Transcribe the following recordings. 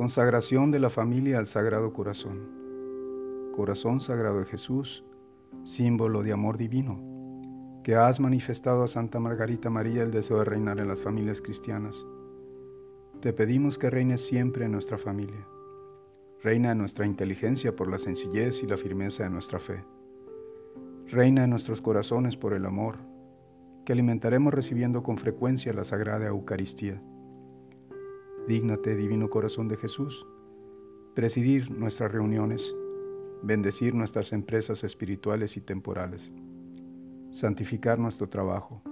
Consagración de la familia al Sagrado Corazón. Corazón Sagrado de Jesús, símbolo de amor divino, que has manifestado a Santa Margarita María el deseo de reinar en las familias cristianas. Te pedimos que reines siempre en nuestra familia. Reina en nuestra inteligencia por la sencillez y la firmeza de nuestra fe. Reina en nuestros corazones por el amor, que alimentaremos recibiendo con frecuencia la Sagrada Eucaristía Dígnate, Divino Corazón de Jesús, presidir nuestras reuniones, bendecir nuestras empresas espirituales y temporales, santificar nuestro trabajo,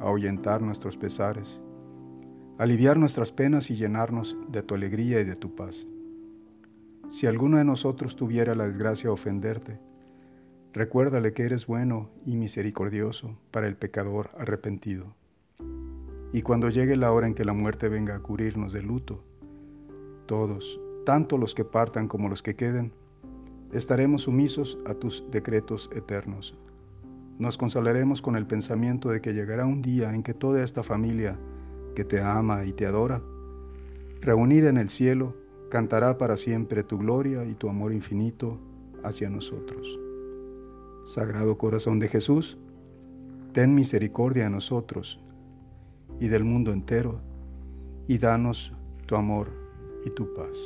ahuyentar nuestros pesares, aliviar nuestras penas y llenarnos de tu alegría y de tu paz. Si alguno de nosotros tuviera la desgracia de ofenderte, recuérdale que eres bueno y misericordioso para el pecador arrepentido y cuando llegue la hora en que la muerte venga a cubrirnos de luto, todos, tanto los que partan como los que queden, estaremos sumisos a tus decretos eternos. Nos consolaremos con el pensamiento de que llegará un día en que toda esta familia que te ama y te adora, reunida en el cielo, cantará para siempre tu gloria y tu amor infinito hacia nosotros. Sagrado Corazón de Jesús, ten misericordia de nosotros y del mundo entero, y danos tu amor y tu paz.